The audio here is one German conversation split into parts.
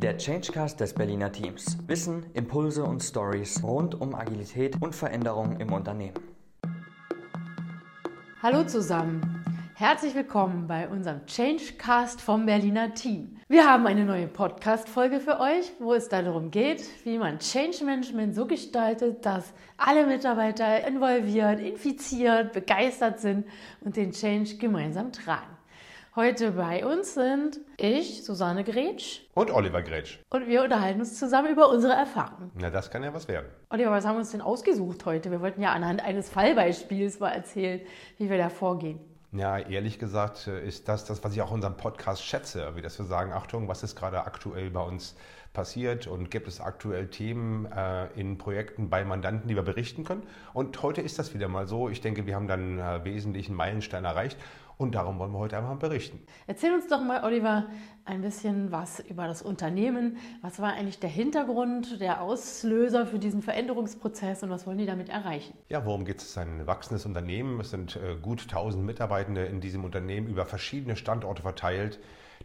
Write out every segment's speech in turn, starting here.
Der Changecast des Berliner Teams. Wissen, Impulse und Stories rund um Agilität und Veränderung im Unternehmen. Hallo zusammen. Herzlich willkommen bei unserem Changecast vom Berliner Team. Wir haben eine neue Podcast-Folge für euch, wo es darum geht, wie man Change Management so gestaltet, dass alle Mitarbeiter involviert, infiziert, begeistert sind und den Change gemeinsam tragen. Heute bei uns sind ich, Susanne Gretsch. Und Oliver Gretsch. Und wir unterhalten uns zusammen über unsere Erfahrungen. Na, das kann ja was werden. Oliver, was haben wir uns denn ausgesucht heute? Wir wollten ja anhand eines Fallbeispiels mal erzählen, wie wir da vorgehen. Ja, ehrlich gesagt äh, ist das das, was ich auch in unserem Podcast schätze, wie dass wir sagen, Achtung, was ist gerade aktuell bei uns passiert und gibt es aktuell Themen äh, in Projekten bei Mandanten, die wir berichten können. Und heute ist das wieder mal so. Ich denke, wir haben dann einen äh, wesentlichen Meilenstein erreicht und darum wollen wir heute einmal berichten. Erzähl uns doch mal, Oliver, ein bisschen was über das Unternehmen. Was war eigentlich der Hintergrund, der Auslöser für diesen Veränderungsprozess und was wollen die damit erreichen? Ja, worum geht es? Es ist ein wachsendes Unternehmen. Es sind äh, gut 1000 Mitarbeitende in diesem Unternehmen über verschiedene Standorte verteilt.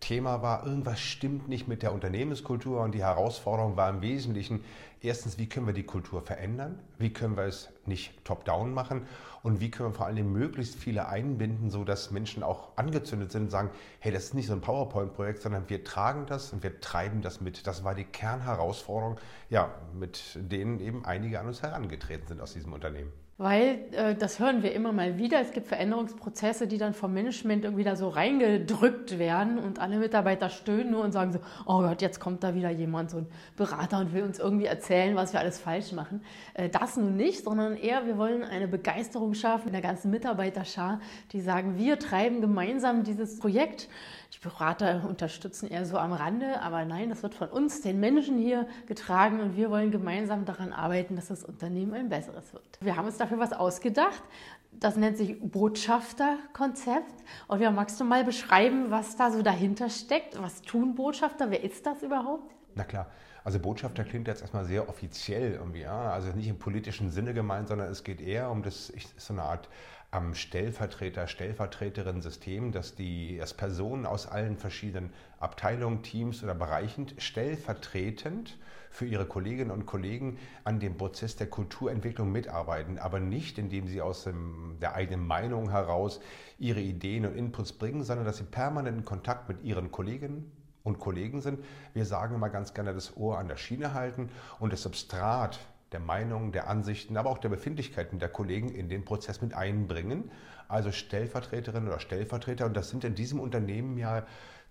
Thema war, irgendwas stimmt nicht mit der Unternehmenskultur und die Herausforderung war im Wesentlichen, erstens, wie können wir die Kultur verändern? Wie können wir es nicht top-down machen? Und wie können wir vor allem möglichst viele einbinden, sodass Menschen auch angezündet sind und sagen, hey, das ist nicht so ein PowerPoint-Projekt, sondern wir tragen das und wir treiben das mit. Das war die Kernherausforderung, ja, mit denen eben einige an uns herangetreten sind aus diesem Unternehmen. Weil äh, das hören wir immer mal wieder. Es gibt Veränderungsprozesse, die dann vom Management irgendwie da so reingedrückt werden und alle Mitarbeiter stöhnen nur und sagen so, oh Gott, jetzt kommt da wieder jemand, so ein Berater und will uns irgendwie erzählen, was wir alles falsch machen. Äh, das nun nicht, sondern eher, wir wollen eine Begeisterung schaffen in der ganzen Mitarbeiterschar, die sagen, wir treiben gemeinsam dieses Projekt. Die Berater unterstützen eher so am Rande, aber nein, das wird von uns, den Menschen hier getragen und wir wollen gemeinsam daran arbeiten, dass das Unternehmen ein besseres wird. Wir haben uns dafür was ausgedacht. Das nennt sich Botschafterkonzept. Und ja, magst du mal beschreiben, was da so dahinter steckt? Was tun Botschafter? Wer ist das überhaupt? Na klar. Also Botschafter klingt jetzt erstmal sehr offiziell irgendwie, ja. Also nicht im politischen Sinne gemeint, sondern es geht eher um das, so eine Art am Stellvertreter, Stellvertreterin-System, dass die dass Personen aus allen verschiedenen Abteilungen, Teams oder Bereichen stellvertretend für ihre Kolleginnen und Kollegen an dem Prozess der Kulturentwicklung mitarbeiten, aber nicht, indem sie aus dem, der eigenen Meinung heraus ihre Ideen und Inputs bringen, sondern dass sie permanent in Kontakt mit ihren Kolleginnen und Kollegen sind. Wir sagen immer ganz gerne das Ohr an der Schiene halten und das Substrat der Meinungen, der Ansichten, aber auch der Befindlichkeiten der Kollegen in den Prozess mit einbringen. Also Stellvertreterinnen oder Stellvertreter. Und das sind in diesem Unternehmen ja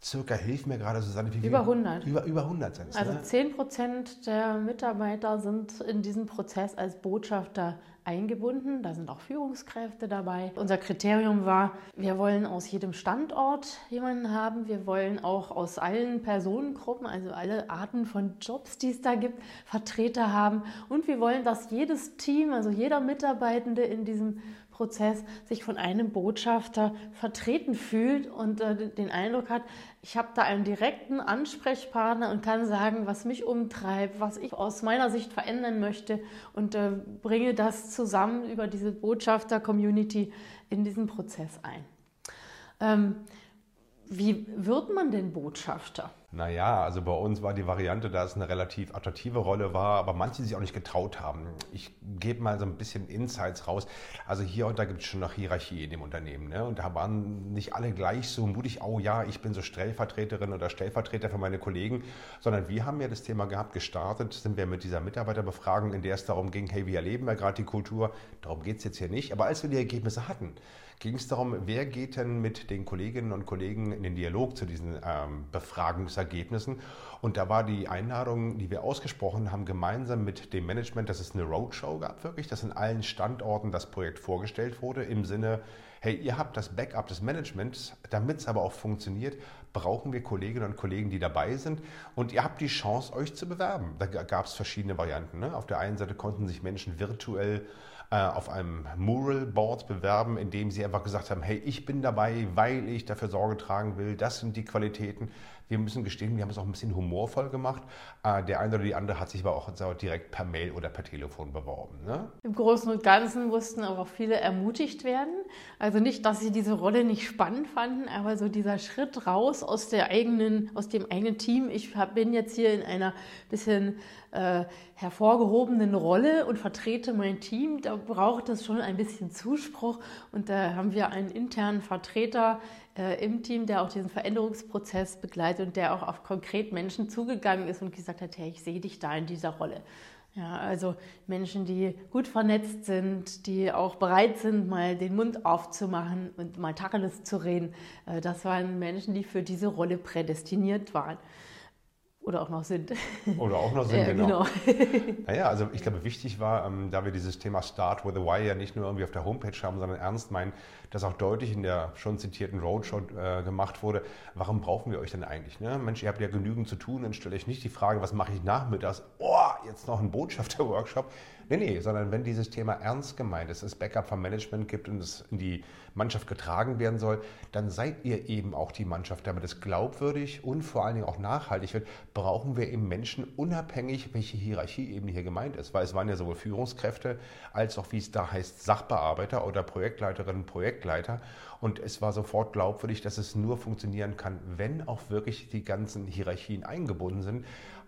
circa, hilf mir gerade Susanne, wie Über 100. Über, über 100 sind es. Also ne? 10 Prozent der Mitarbeiter sind in diesem Prozess als Botschafter eingebunden. Da sind auch Führungskräfte dabei. Unser Kriterium war, wir wollen aus jedem Standort jemanden haben. Wir wollen auch aus allen Personengruppen, also alle Arten von Jobs, die es da gibt, Vertreter haben. Und wir wollen, dass jedes Team, also jeder Mitarbeitende in diesem Prozess sich von einem Botschafter vertreten fühlt und äh, den Eindruck hat, ich habe da einen direkten Ansprechpartner und kann sagen, was mich umtreibt, was ich aus meiner Sicht verändern möchte und äh, bringe das zusammen über diese Botschafter-Community in diesen Prozess ein. Ähm, wie wird man denn Botschafter? Naja, also bei uns war die Variante, dass es eine relativ attraktive Rolle war, aber manche sich auch nicht getraut haben. Ich gebe mal so ein bisschen Insights raus. Also hier und da gibt es schon noch Hierarchie in dem Unternehmen. Ne? Und da waren nicht alle gleich so mutig, oh ja, ich bin so Stellvertreterin oder Stellvertreter für meine Kollegen, sondern wir haben ja das Thema gehabt, gestartet sind wir mit dieser Mitarbeiterbefragung, in der es darum ging, hey, wie erleben wir gerade die Kultur? Darum geht es jetzt hier nicht. Aber als wir die Ergebnisse hatten, ging es darum, wer geht denn mit den Kolleginnen und Kollegen in den Dialog zu diesen ähm, Befragungsergebnissen. Und da war die Einladung, die wir ausgesprochen haben, gemeinsam mit dem Management, dass es eine Roadshow gab, wirklich, dass in allen Standorten das Projekt vorgestellt wurde, im Sinne, hey, ihr habt das Backup des Managements, damit es aber auch funktioniert, brauchen wir Kolleginnen und Kollegen, die dabei sind. Und ihr habt die Chance, euch zu bewerben. Da gab es verschiedene Varianten. Ne? Auf der einen Seite konnten sich Menschen virtuell auf einem Mural Board bewerben, in dem sie einfach gesagt haben, hey, ich bin dabei, weil ich dafür Sorge tragen will, das sind die Qualitäten. Wir müssen gestehen, wir haben es auch ein bisschen humorvoll gemacht. Äh, der eine oder die andere hat sich aber auch direkt per Mail oder per Telefon beworben. Ne? Im Großen und Ganzen mussten aber auch viele ermutigt werden. Also nicht, dass sie diese Rolle nicht spannend fanden, aber so dieser Schritt raus aus der eigenen, aus dem eigenen Team. Ich bin jetzt hier in einer bisschen äh, hervorgehobenen Rolle und vertrete mein Team. Da braucht es schon ein bisschen Zuspruch und da haben wir einen internen Vertreter äh, im Team, der auch diesen Veränderungsprozess begleitet und der auch auf konkret Menschen zugegangen ist und gesagt hat, hey, ich sehe dich da in dieser Rolle. Ja, also Menschen, die gut vernetzt sind, die auch bereit sind, mal den Mund aufzumachen und mal Tacheles zu reden. Äh, das waren Menschen, die für diese Rolle prädestiniert waren. Oder auch noch sind. Oder auch noch sind, ja, genau. genau. naja, also ich glaube, wichtig war, ähm, da wir dieses Thema Start with a Why ja nicht nur irgendwie auf der Homepage haben, sondern ernst meinen, dass auch deutlich in der schon zitierten Roadshow äh, gemacht wurde, warum brauchen wir euch denn eigentlich? Ne? Mensch, ihr habt ja genügend zu tun, dann stelle ich nicht die Frage, was mache ich nachmittags? Oh, jetzt noch ein Botschafter-Workshop. Nee, nee, sondern wenn dieses Thema ernst gemeint ist, es Backup vom Management gibt und es in die Mannschaft getragen werden soll, dann seid ihr eben auch die Mannschaft. Damit es glaubwürdig und vor allen Dingen auch nachhaltig wird, brauchen wir eben Menschen unabhängig, welche Hierarchieebene hier gemeint ist. Weil es waren ja sowohl Führungskräfte als auch, wie es da heißt, Sachbearbeiter oder Projektleiterinnen, Projektleiter. Und es war sofort glaubwürdig, dass es nur funktionieren kann, wenn auch wirklich die ganzen Hierarchien eingebunden sind.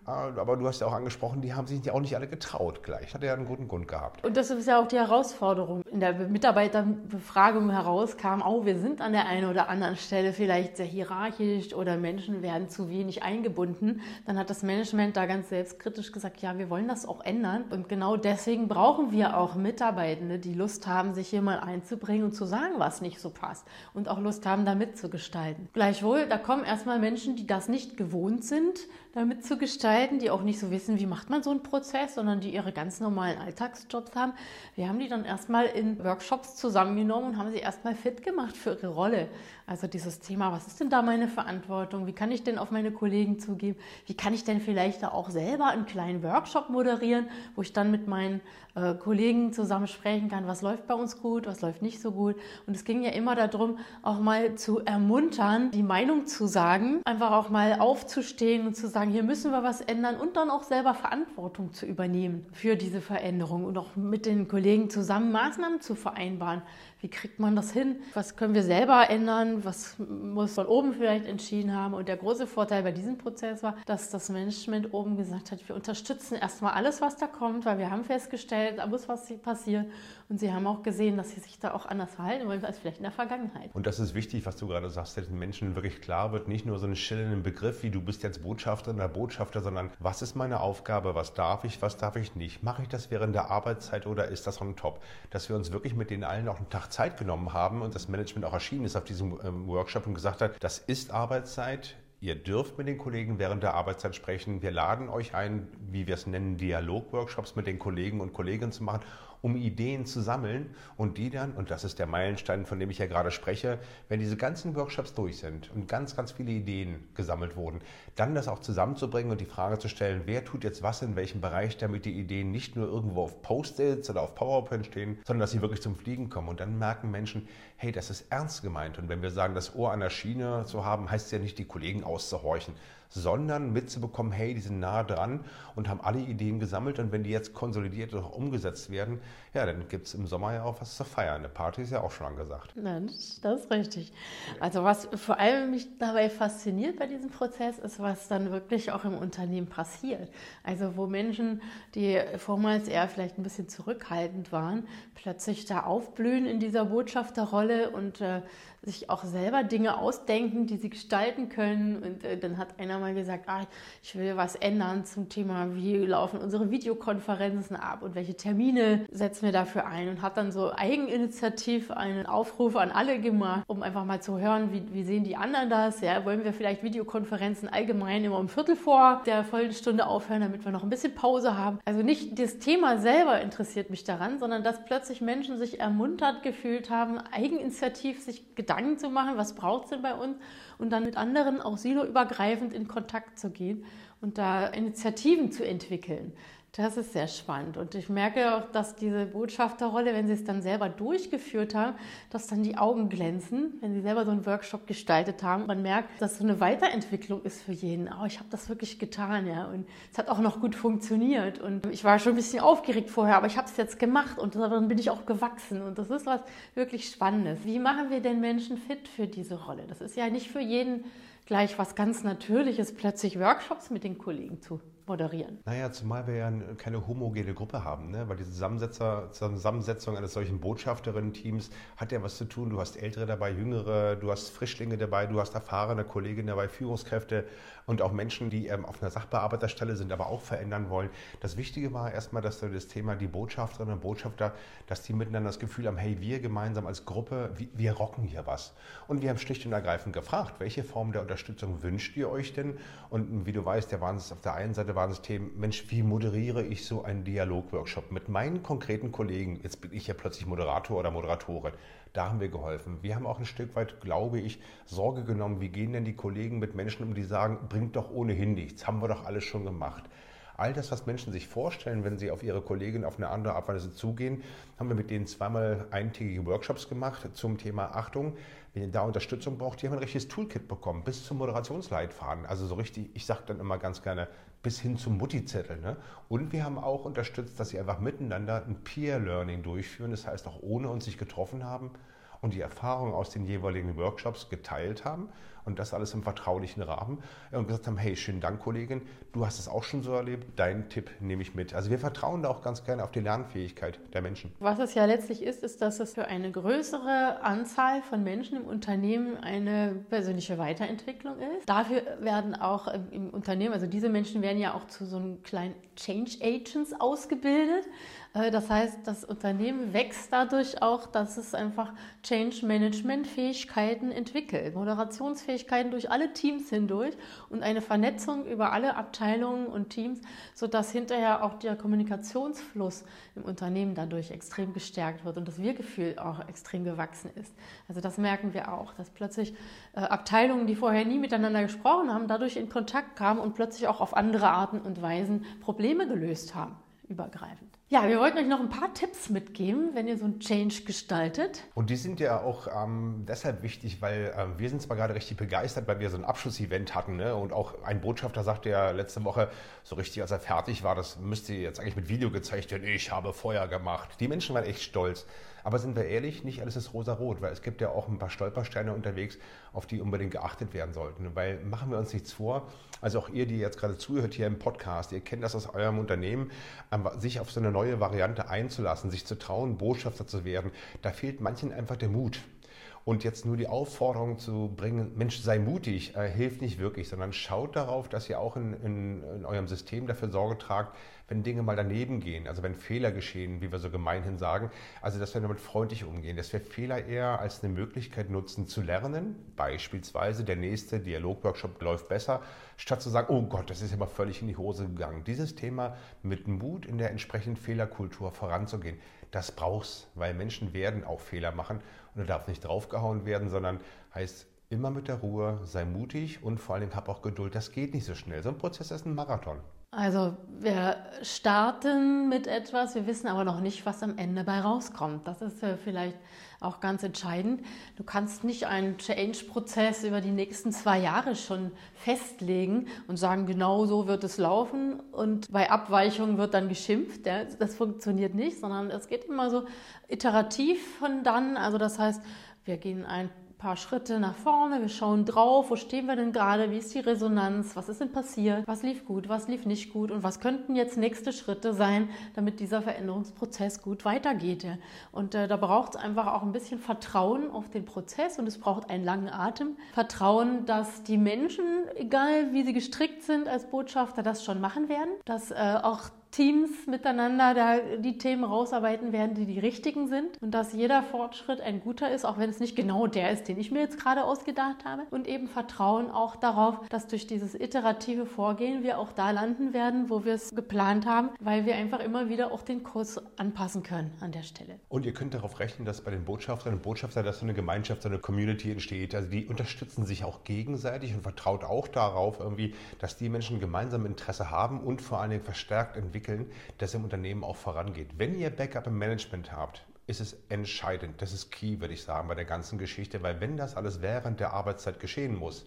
Ah, aber du hast ja auch angesprochen, die haben sich ja auch nicht alle getraut gleich. Hat ja einen guten Grund gehabt. Und das ist ja auch die Herausforderung. In der Mitarbeiterbefragung herauskam, oh, wir sind an der einen oder anderen Stelle vielleicht sehr hierarchisch oder Menschen werden zu wenig eingebunden. Dann hat das Management da ganz selbstkritisch gesagt, ja, wir wollen das auch ändern. Und genau deswegen brauchen wir auch Mitarbeitende, die Lust haben, sich hier mal einzubringen und zu sagen, was nicht so passt. Und auch Lust haben, da mitzugestalten. Gleichwohl, da kommen erstmal Menschen, die das nicht gewohnt sind, damit zu gestalten, die auch nicht so wissen, wie macht man so einen Prozess, sondern die ihre ganz normalen Alltagsjobs haben. Wir haben die dann erstmal in Workshops zusammengenommen und haben sie erstmal fit gemacht für ihre Rolle. Also dieses Thema, was ist denn da meine Verantwortung? Wie kann ich denn auf meine Kollegen zugeben? Wie kann ich denn vielleicht da auch selber einen kleinen Workshop moderieren, wo ich dann mit meinen äh, Kollegen zusammen sprechen kann, was läuft bei uns gut, was läuft nicht so gut. Und es ging ja immer darum, auch mal zu ermuntern, die Meinung zu sagen, einfach auch mal aufzustehen und zu sagen, hier müssen wir was ändern und dann auch selber Verantwortung zu übernehmen für diese Veränderung und auch mit den Kollegen zusammen Maßnahmen zu vereinbaren. Wie kriegt man das hin? Was können wir selber ändern? Was muss von oben vielleicht entschieden haben? Und der große Vorteil bei diesem Prozess war, dass das Management oben gesagt hat, wir unterstützen erstmal alles, was da kommt, weil wir haben festgestellt, da muss was passieren. Und sie haben auch gesehen, dass sie sich da auch anders verhalten wollen als vielleicht in der Vergangenheit. Und das ist wichtig, was du gerade sagst, dass den Menschen wirklich klar wird, nicht nur so einen schillenden Begriff, wie du bist jetzt Botschafterin oder Botschafter, sondern was ist meine Aufgabe, was darf ich, was darf ich nicht? Mache ich das während der Arbeitszeit oder ist das on top? Dass wir uns wirklich mit den allen auch einen Tag Zeit genommen haben und das Management auch erschienen ist auf diesem ähm, Workshop und gesagt hat, das ist Arbeitszeit, Ihr dürft mit den Kollegen während der Arbeitszeit sprechen. Wir laden euch ein, wie wir es nennen, Dialogworkshops mit den Kollegen und Kolleginnen zu machen um Ideen zu sammeln und die dann, und das ist der Meilenstein, von dem ich ja gerade spreche, wenn diese ganzen Workshops durch sind und ganz, ganz viele Ideen gesammelt wurden, dann das auch zusammenzubringen und die Frage zu stellen, wer tut jetzt was in welchem Bereich, damit die Ideen nicht nur irgendwo auf Post-its oder auf PowerPoint stehen, sondern dass sie wirklich zum Fliegen kommen. Und dann merken Menschen, hey, das ist ernst gemeint. Und wenn wir sagen, das Ohr an der Schiene zu haben, heißt es ja nicht, die Kollegen auszuhorchen, sondern mitzubekommen, hey, die sind nah dran und haben alle Ideen gesammelt und wenn die jetzt konsolidiert und umgesetzt werden, ja, dann gibt es im Sommer ja auch was zu feiern. Eine Party ist ja auch schon angesagt. Nein, das ist richtig. Also was vor allem mich dabei fasziniert bei diesem Prozess ist, was dann wirklich auch im Unternehmen passiert. Also wo Menschen, die vormals eher vielleicht ein bisschen zurückhaltend waren, plötzlich da aufblühen in dieser Botschafterrolle und äh, sich auch selber Dinge ausdenken, die sie gestalten können. Und äh, dann hat einer mal gesagt, ah, ich will was ändern zum Thema, wie laufen unsere Videokonferenzen ab und welche Termine setzen wir dafür ein. Und hat dann so eigeninitiativ einen Aufruf an alle gemacht, um einfach mal zu hören, wie, wie sehen die anderen das. Ja, wollen wir vielleicht Videokonferenzen allgemein immer um Viertel vor der vollen Stunde aufhören, damit wir noch ein bisschen Pause haben. Also nicht das Thema selber interessiert mich daran, sondern dass plötzlich Menschen sich ermuntert gefühlt haben, eigeninitiativ sich Gedanken Gedanken zu machen, was braucht es denn bei uns und dann mit anderen auch siloübergreifend in Kontakt zu gehen und da Initiativen zu entwickeln. Das ist sehr spannend. Und ich merke auch, dass diese Botschafterrolle, wenn sie es dann selber durchgeführt haben, dass dann die Augen glänzen, wenn sie selber so einen Workshop gestaltet haben. Man merkt, dass so eine Weiterentwicklung ist für jeden. Oh, ich habe das wirklich getan, ja. Und es hat auch noch gut funktioniert. Und ich war schon ein bisschen aufgeregt vorher, aber ich habe es jetzt gemacht und dann bin ich auch gewachsen. Und das ist was wirklich Spannendes. Wie machen wir denn Menschen fit für diese Rolle? Das ist ja nicht für jeden gleich was ganz Natürliches, plötzlich Workshops mit den Kollegen zu moderieren. Naja, zumal wir ja keine homogene Gruppe haben, ne? weil die Zusammensetzung eines solchen Botschafterinnen-Teams hat ja was zu tun. Du hast Ältere dabei, Jüngere, du hast Frischlinge dabei, du hast erfahrene Kolleginnen dabei, Führungskräfte und auch Menschen, die ähm, auf einer Sachbearbeiterstelle sind, aber auch verändern wollen. Das Wichtige war erstmal, dass das Thema, die Botschafterinnen und Botschafter, dass die miteinander das Gefühl haben, hey, wir gemeinsam als Gruppe, wir, rocken hier was. Und wir haben schlicht und ergreifend gefragt, welche Form der Unterstützung wünscht ihr euch denn? Und wie du weißt, der waren auf der einen Seite waren es Themen, Mensch, wie moderiere ich so einen Dialogworkshop mit meinen konkreten Kollegen? Jetzt bin ich ja plötzlich Moderator oder Moderatorin. Da haben wir geholfen. Wir haben auch ein Stück weit, glaube ich, Sorge genommen, wie gehen denn die Kollegen mit Menschen um, die sagen, bringt doch ohnehin nichts, haben wir doch alles schon gemacht. All das, was Menschen sich vorstellen, wenn sie auf ihre Kollegin auf eine andere Art und Weise zugehen, haben wir mit denen zweimal eintägige Workshops gemacht zum Thema Achtung. Wenn ihr da Unterstützung braucht, die haben ein richtiges Toolkit bekommen, bis zum Moderationsleitfaden. Also so richtig, ich sage dann immer ganz gerne, bis hin zum Mutti-Zettel. Ne? Und wir haben auch unterstützt, dass sie einfach miteinander ein Peer-Learning durchführen. Das heißt, auch ohne uns sich getroffen haben und die Erfahrungen aus den jeweiligen Workshops geteilt haben und das alles im vertraulichen Rahmen und gesagt haben, hey, schönen Dank, Kollegin, du hast es auch schon so erlebt, deinen Tipp nehme ich mit. Also wir vertrauen da auch ganz gerne auf die Lernfähigkeit der Menschen. Was es ja letztlich ist, ist, dass es für eine größere Anzahl von Menschen im Unternehmen eine persönliche Weiterentwicklung ist. Dafür werden auch im Unternehmen, also diese Menschen werden ja auch zu so einem kleinen Change Agents ausgebildet. Äh, das heißt, das Unternehmen wächst dadurch auch, dass es einfach Change Management Fähigkeiten entwickelt, Moderationsfähigkeiten durch alle Teams hindurch und eine Vernetzung über alle Abteilungen und Teams, sodass hinterher auch der Kommunikationsfluss im Unternehmen dadurch extrem gestärkt wird und das Wir-Gefühl auch extrem gewachsen ist. Also das merken wir auch, dass plötzlich äh, Abteilungen, die vorher nie miteinander gesprochen haben, dadurch in Kontakt kamen und plötzlich auch auf andere Arten und Weisen Probleme gelöst haben, übergreifend. Ja, wir wollten euch noch ein paar Tipps mitgeben, wenn ihr so ein Change gestaltet. Und die sind ja auch ähm, deshalb wichtig, weil äh, wir sind zwar gerade richtig begeistert, weil wir so ein Abschlussevent hatten. Ne? Und auch ein Botschafter sagte ja letzte Woche, so richtig, als er fertig war, das müsste jetzt eigentlich mit Video gezeigt werden, ich habe Feuer gemacht. Die Menschen waren echt stolz. Aber sind wir ehrlich, nicht alles ist rosa-rot, weil es gibt ja auch ein paar Stolpersteine unterwegs, auf die unbedingt geachtet werden sollten. Weil machen wir uns nichts vor, also auch ihr, die jetzt gerade zuhört hier im Podcast, ihr kennt das aus eurem Unternehmen, sich auf so eine neue Variante einzulassen, sich zu trauen, Botschafter zu werden, da fehlt manchen einfach der Mut. Und jetzt nur die Aufforderung zu bringen, Mensch, sei mutig, äh, hilft nicht wirklich, sondern schaut darauf, dass ihr auch in, in, in, eurem System dafür Sorge tragt, wenn Dinge mal daneben gehen, also wenn Fehler geschehen, wie wir so gemeinhin sagen, also dass wir damit freundlich umgehen, dass wir Fehler eher als eine Möglichkeit nutzen zu lernen, beispielsweise der nächste Dialogworkshop läuft besser, statt zu sagen, oh Gott, das ist immer völlig in die Hose gegangen. Dieses Thema mit Mut in der entsprechenden Fehlerkultur voranzugehen, das brauchst, weil Menschen werden auch Fehler machen und da darf nicht draufgehauen werden, sondern heißt immer mit der Ruhe, sei mutig und vor Dingen hab auch Geduld. Das geht nicht so schnell. So ein Prozess ist ein Marathon. Also wir starten mit etwas, wir wissen aber noch nicht, was am Ende bei rauskommt. Das ist vielleicht auch ganz entscheidend. Du kannst nicht einen Change-Prozess über die nächsten zwei Jahre schon festlegen und sagen, genau so wird es laufen und bei Abweichungen wird dann geschimpft. Das funktioniert nicht, sondern es geht immer so iterativ von dann. Also das heißt, wir gehen ein paar Schritte nach vorne, wir schauen drauf, wo stehen wir denn gerade, wie ist die Resonanz, was ist denn passiert, was lief gut, was lief nicht gut? Und was könnten jetzt nächste Schritte sein, damit dieser Veränderungsprozess gut weitergeht. Und äh, da braucht es einfach auch ein bisschen Vertrauen auf den Prozess und es braucht einen langen Atem. Vertrauen, dass die Menschen, egal wie sie gestrickt sind als Botschafter, das schon machen werden, dass äh, auch Teams miteinander da die Themen rausarbeiten werden, die die richtigen sind und dass jeder Fortschritt ein guter ist, auch wenn es nicht genau der ist, den ich mir jetzt gerade ausgedacht habe und eben Vertrauen auch darauf, dass durch dieses iterative Vorgehen wir auch da landen werden, wo wir es geplant haben, weil wir einfach immer wieder auch den Kurs anpassen können an der Stelle. Und ihr könnt darauf rechnen, dass bei den Botschaftern und Botschaftern, dass so eine Gemeinschaft, so eine Community entsteht. Also die unterstützen sich auch gegenseitig und vertraut auch darauf irgendwie, dass die Menschen gemeinsam Interesse haben und vor allen Dingen verstärkt entwickeln entwickeln, das im Unternehmen auch vorangeht. Wenn ihr Backup im Management habt, ist es entscheidend. Das ist key, würde ich sagen, bei der ganzen Geschichte, weil wenn das alles während der Arbeitszeit geschehen muss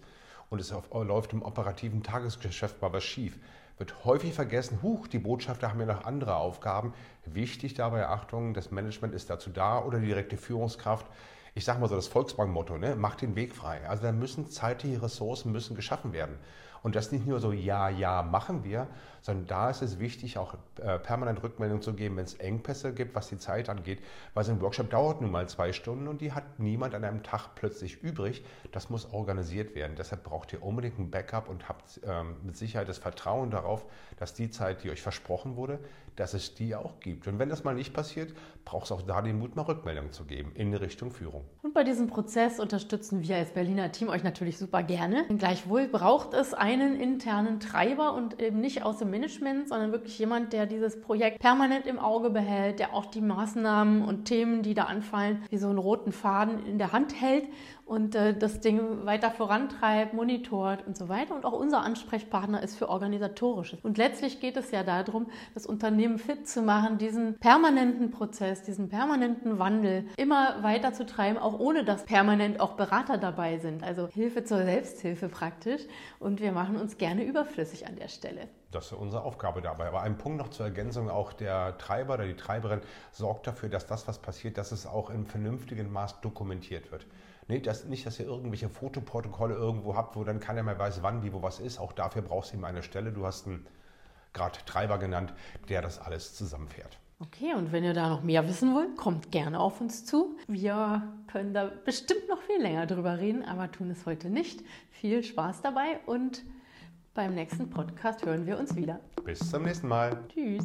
und es auf, läuft im operativen Tagesgeschäft mal was schief, wird häufig vergessen, huch, die Botschafter haben ja noch andere Aufgaben. Wichtig dabei, Achtung, das Management ist dazu da oder die direkte Führungskraft. Ich sage mal so das Volksbank-Motto, ne? macht den Weg frei. Also da müssen zeitliche Ressourcen müssen geschaffen werden. Und das nicht nur so, ja, ja, machen wir, sondern da ist es wichtig, auch äh, permanent Rückmeldung zu geben, wenn es Engpässe gibt, was die Zeit angeht. Weil so ein Workshop dauert nun mal zwei Stunden und die hat niemand an einem Tag plötzlich übrig. Das muss organisiert werden. Deshalb braucht ihr unbedingt ein Backup und habt ähm, mit Sicherheit das Vertrauen darauf, dass die Zeit, die euch versprochen wurde, dass es die auch gibt. Und wenn das mal nicht passiert, braucht es auch da den Mut, mal Rückmeldung zu geben in Richtung Führung. Und bei diesem Prozess unterstützen wir als Berliner Team euch natürlich super gerne. Gleichwohl braucht es einen internen Treiber und eben nicht aus dem Management, sondern wirklich jemand, der dieses Projekt permanent im Auge behält, der auch die Maßnahmen und Themen, die da anfallen, wie so einen roten Faden in der Hand hält und äh, das Ding weiter vorantreibt, monitort und so weiter. Und auch unser Ansprechpartner ist für organisatorisches. Und letztlich geht es ja darum, das Unternehmen fit zu machen, diesen permanenten Prozess, diesen permanenten Wandel immer weiter zu treiben, auch ohne dass permanent auch Berater dabei sind. Also Hilfe zur Selbsthilfe praktisch. Und wir machen uns gerne überflüssig an der Stelle. Das ist unsere Aufgabe dabei. Aber ein Punkt noch zur Ergänzung, auch der Treiber oder die Treiberin sorgt dafür, dass das, was passiert, dass es auch im vernünftigen Maß dokumentiert wird. Nee, das, nicht, dass ihr irgendwelche Fotoprotokolle irgendwo habt, wo dann keiner mehr weiß, wann, wie, wo was ist. Auch dafür brauchst du eben eine Stelle. Du hast einen gerade Treiber genannt, der das alles zusammenfährt. Okay, und wenn ihr da noch mehr wissen wollt, kommt gerne auf uns zu. Wir können da bestimmt noch viel länger drüber reden, aber tun es heute nicht. Viel Spaß dabei und beim nächsten Podcast hören wir uns wieder. Bis zum nächsten Mal. Tschüss.